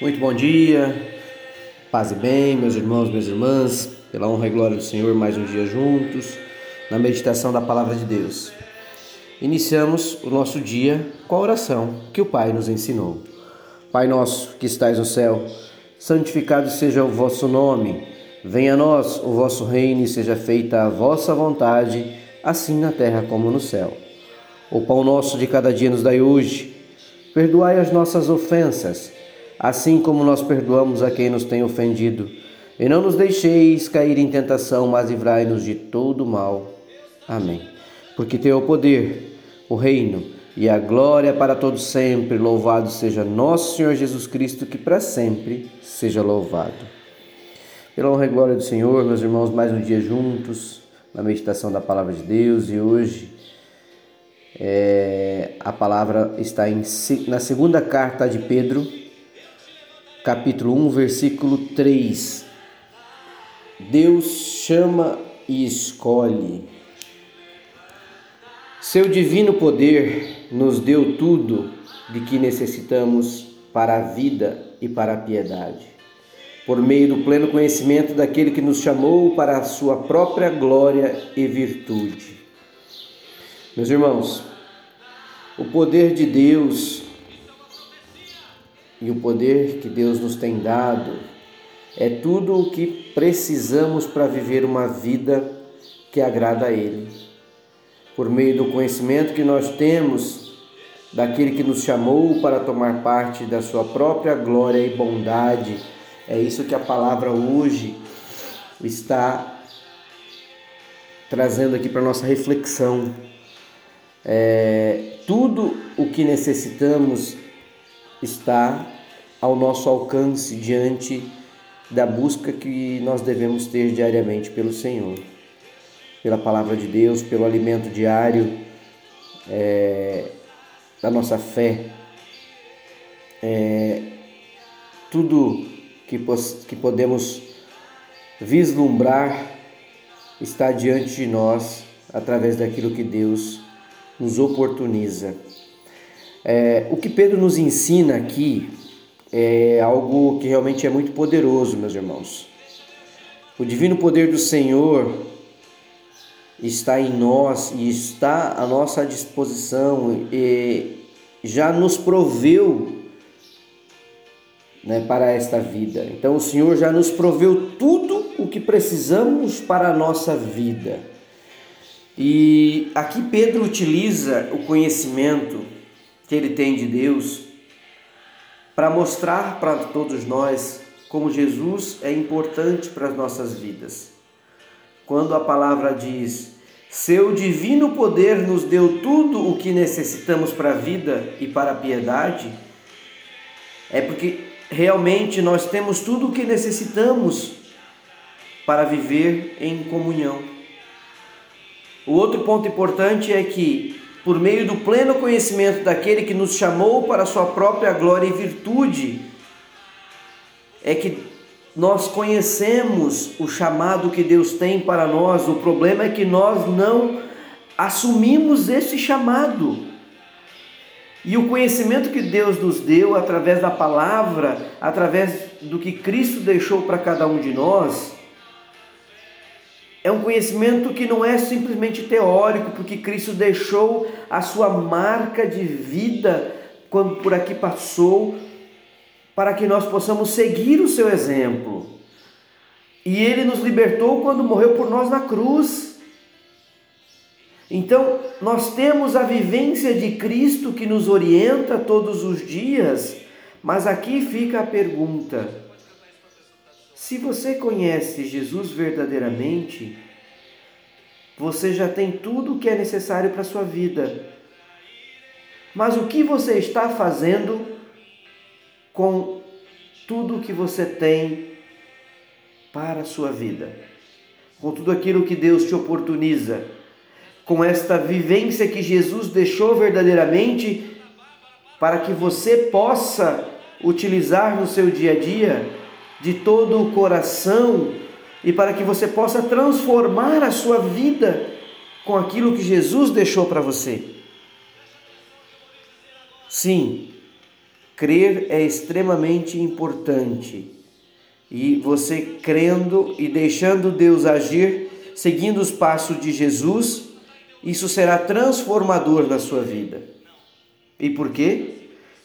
Muito bom dia, paz e bem, meus irmãos, minhas irmãs, pela honra e glória do Senhor, mais um dia juntos, na meditação da palavra de Deus. Iniciamos o nosso dia com a oração que o Pai nos ensinou. Pai nosso que estais no céu, santificado seja o vosso nome, venha a nós o vosso reino e seja feita a vossa vontade, assim na terra como no céu. O pão nosso de cada dia nos dai hoje, perdoai as nossas ofensas, assim como nós perdoamos a quem nos tem ofendido. E não nos deixeis cair em tentação, mas livrai-nos de todo mal. Amém. Porque teu o poder, o reino e a glória para todos sempre. Louvado seja nosso Senhor Jesus Cristo, que para sempre seja louvado. Pela honra e glória do Senhor, meus irmãos, mais um dia juntos na meditação da palavra de Deus e hoje é, a palavra está em, na segunda carta de Pedro, capítulo 1, versículo 3. Deus chama e escolhe. Seu divino poder nos deu tudo de que necessitamos para a vida e para a piedade, por meio do pleno conhecimento daquele que nos chamou para a sua própria glória e virtude. Meus irmãos, o poder de Deus e o poder que Deus nos tem dado é tudo o que precisamos para viver uma vida que agrada a Ele. Por meio do conhecimento que nós temos daquele que nos chamou para tomar parte da Sua própria glória e bondade, é isso que a palavra hoje está trazendo aqui para nossa reflexão. É, tudo o que necessitamos está ao nosso alcance diante da busca que nós devemos ter diariamente pelo Senhor, pela palavra de Deus, pelo alimento diário é, da nossa fé. É, tudo que, que podemos vislumbrar está diante de nós através daquilo que Deus nos oportuniza. É, o que Pedro nos ensina aqui é algo que realmente é muito poderoso, meus irmãos. O divino poder do Senhor está em nós e está à nossa disposição e já nos proveu né, para esta vida. Então o Senhor já nos proveu tudo o que precisamos para a nossa vida. E aqui Pedro utiliza o conhecimento que ele tem de Deus para mostrar para todos nós como Jesus é importante para as nossas vidas. Quando a palavra diz: Seu divino poder nos deu tudo o que necessitamos para a vida e para a piedade, é porque realmente nós temos tudo o que necessitamos para viver em comunhão. O outro ponto importante é que por meio do pleno conhecimento daquele que nos chamou para sua própria glória e virtude, é que nós conhecemos o chamado que Deus tem para nós. O problema é que nós não assumimos esse chamado. E o conhecimento que Deus nos deu através da palavra, através do que Cristo deixou para cada um de nós, é um conhecimento que não é simplesmente teórico, porque Cristo deixou a sua marca de vida quando por aqui passou, para que nós possamos seguir o seu exemplo. E ele nos libertou quando morreu por nós na cruz. Então, nós temos a vivência de Cristo que nos orienta todos os dias, mas aqui fica a pergunta: se você conhece Jesus verdadeiramente, você já tem tudo o que é necessário para a sua vida. Mas o que você está fazendo com tudo o que você tem para a sua vida? Com tudo aquilo que Deus te oportuniza? Com esta vivência que Jesus deixou verdadeiramente para que você possa utilizar no seu dia a dia? De todo o coração e para que você possa transformar a sua vida com aquilo que Jesus deixou para você. Sim, crer é extremamente importante. E você crendo e deixando Deus agir, seguindo os passos de Jesus, isso será transformador na sua vida. E por quê?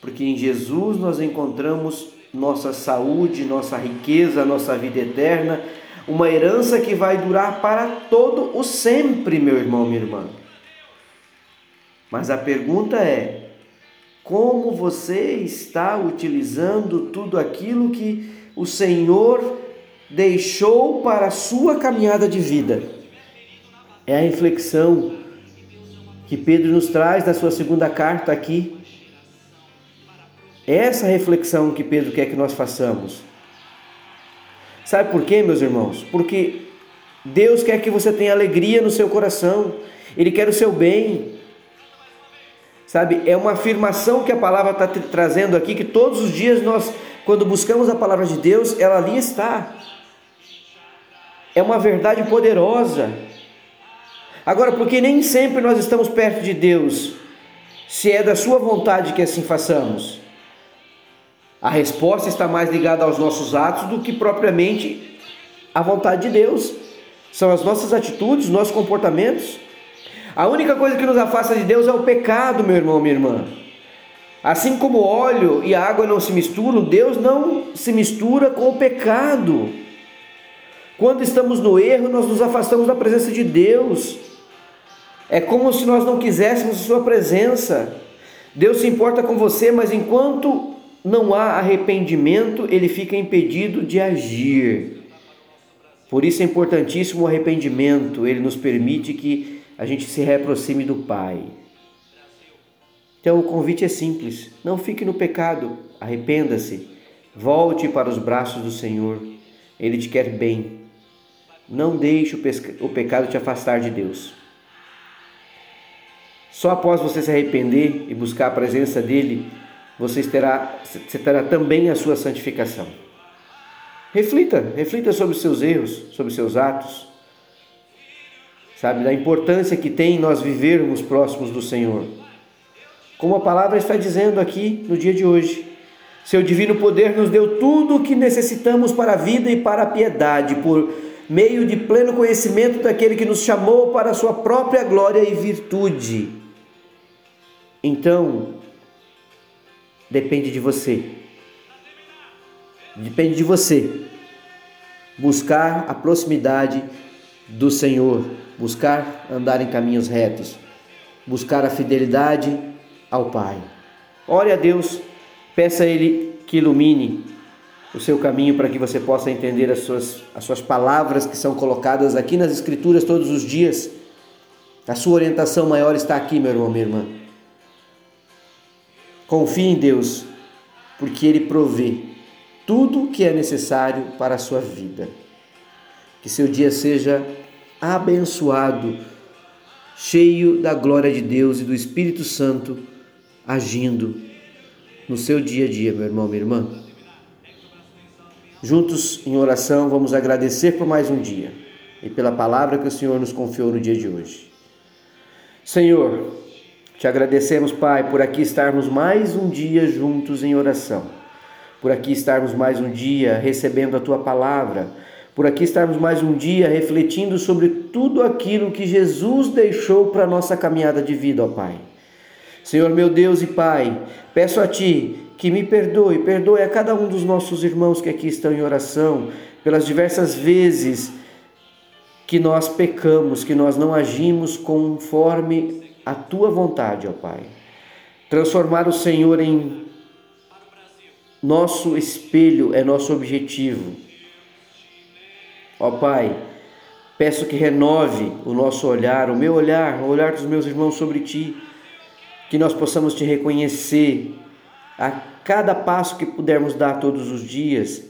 Porque em Jesus nós encontramos nossa saúde, nossa riqueza, nossa vida eterna, uma herança que vai durar para todo o sempre, meu irmão, minha irmã. Mas a pergunta é: como você está utilizando tudo aquilo que o Senhor deixou para a sua caminhada de vida? É a reflexão que Pedro nos traz na sua segunda carta aqui essa reflexão que Pedro quer que nós façamos. Sabe por quê, meus irmãos? Porque Deus quer que você tenha alegria no seu coração, Ele quer o seu bem. Sabe, é uma afirmação que a palavra está trazendo aqui, que todos os dias nós, quando buscamos a palavra de Deus, ela ali está. É uma verdade poderosa. Agora, porque nem sempre nós estamos perto de Deus, se é da Sua vontade que assim façamos. A resposta está mais ligada aos nossos atos do que propriamente à vontade de Deus. São as nossas atitudes, nossos comportamentos. A única coisa que nos afasta de Deus é o pecado, meu irmão, minha irmã. Assim como óleo e água não se misturam, Deus não se mistura com o pecado. Quando estamos no erro, nós nos afastamos da presença de Deus. É como se nós não quiséssemos Sua presença. Deus se importa com você, mas enquanto não há arrependimento, ele fica impedido de agir. Por isso é importantíssimo o arrependimento, ele nos permite que a gente se reaproxime do Pai. Então o convite é simples: não fique no pecado, arrependa-se, volte para os braços do Senhor, Ele te quer bem. Não deixe o pecado te afastar de Deus. Só após você se arrepender e buscar a presença dele você terá, você terá também a sua santificação. Reflita, reflita sobre os seus erros, sobre os seus atos, sabe, da importância que tem nós vivermos próximos do Senhor. Como a palavra está dizendo aqui no dia de hoje. Seu divino poder nos deu tudo o que necessitamos para a vida e para a piedade, por meio de pleno conhecimento daquele que nos chamou para a sua própria glória e virtude. Então, depende de você. Depende de você. Buscar a proximidade do Senhor, buscar andar em caminhos retos, buscar a fidelidade ao Pai. Ore a Deus, peça a Ele que ilumine o seu caminho para que você possa entender as suas, as suas palavras que são colocadas aqui nas Escrituras todos os dias. A sua orientação maior está aqui, meu irmão, minha irmã. Confie em Deus, porque Ele provê tudo o que é necessário para a sua vida. Que seu dia seja abençoado, cheio da glória de Deus e do Espírito Santo agindo no seu dia a dia, meu irmão, minha irmã. Juntos em oração, vamos agradecer por mais um dia e pela palavra que o Senhor nos confiou no dia de hoje. Senhor, te agradecemos, Pai, por aqui estarmos mais um dia juntos em oração, por aqui estarmos mais um dia recebendo a tua palavra, por aqui estarmos mais um dia refletindo sobre tudo aquilo que Jesus deixou para a nossa caminhada de vida, ó Pai. Senhor meu Deus e Pai, peço a Ti que me perdoe, perdoe a cada um dos nossos irmãos que aqui estão em oração, pelas diversas vezes que nós pecamos, que nós não agimos conforme a tua vontade, ó Pai. Transformar o Senhor em nosso espelho é nosso objetivo. Ó Pai, peço que renove o nosso olhar, o meu olhar, o olhar dos meus irmãos sobre ti, que nós possamos te reconhecer a cada passo que pudermos dar todos os dias,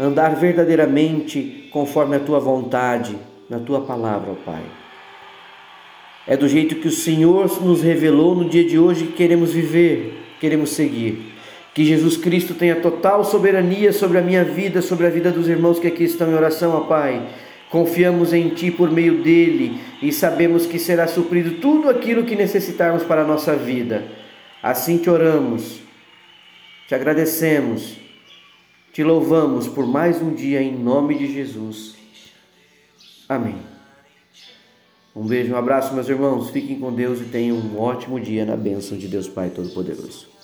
andar verdadeiramente conforme a tua vontade, na tua palavra, ó Pai. É do jeito que o Senhor nos revelou no dia de hoje que queremos viver, queremos seguir. Que Jesus Cristo tenha total soberania sobre a minha vida, sobre a vida dos irmãos que aqui estão em oração, ó Pai. Confiamos em Ti por meio dele e sabemos que será suprido tudo aquilo que necessitarmos para a nossa vida. Assim te oramos, Te agradecemos, te louvamos por mais um dia em nome de Jesus. Amém. Um beijo, um abraço, meus irmãos. Fiquem com Deus e tenham um ótimo dia na bênção de Deus Pai Todo-Poderoso.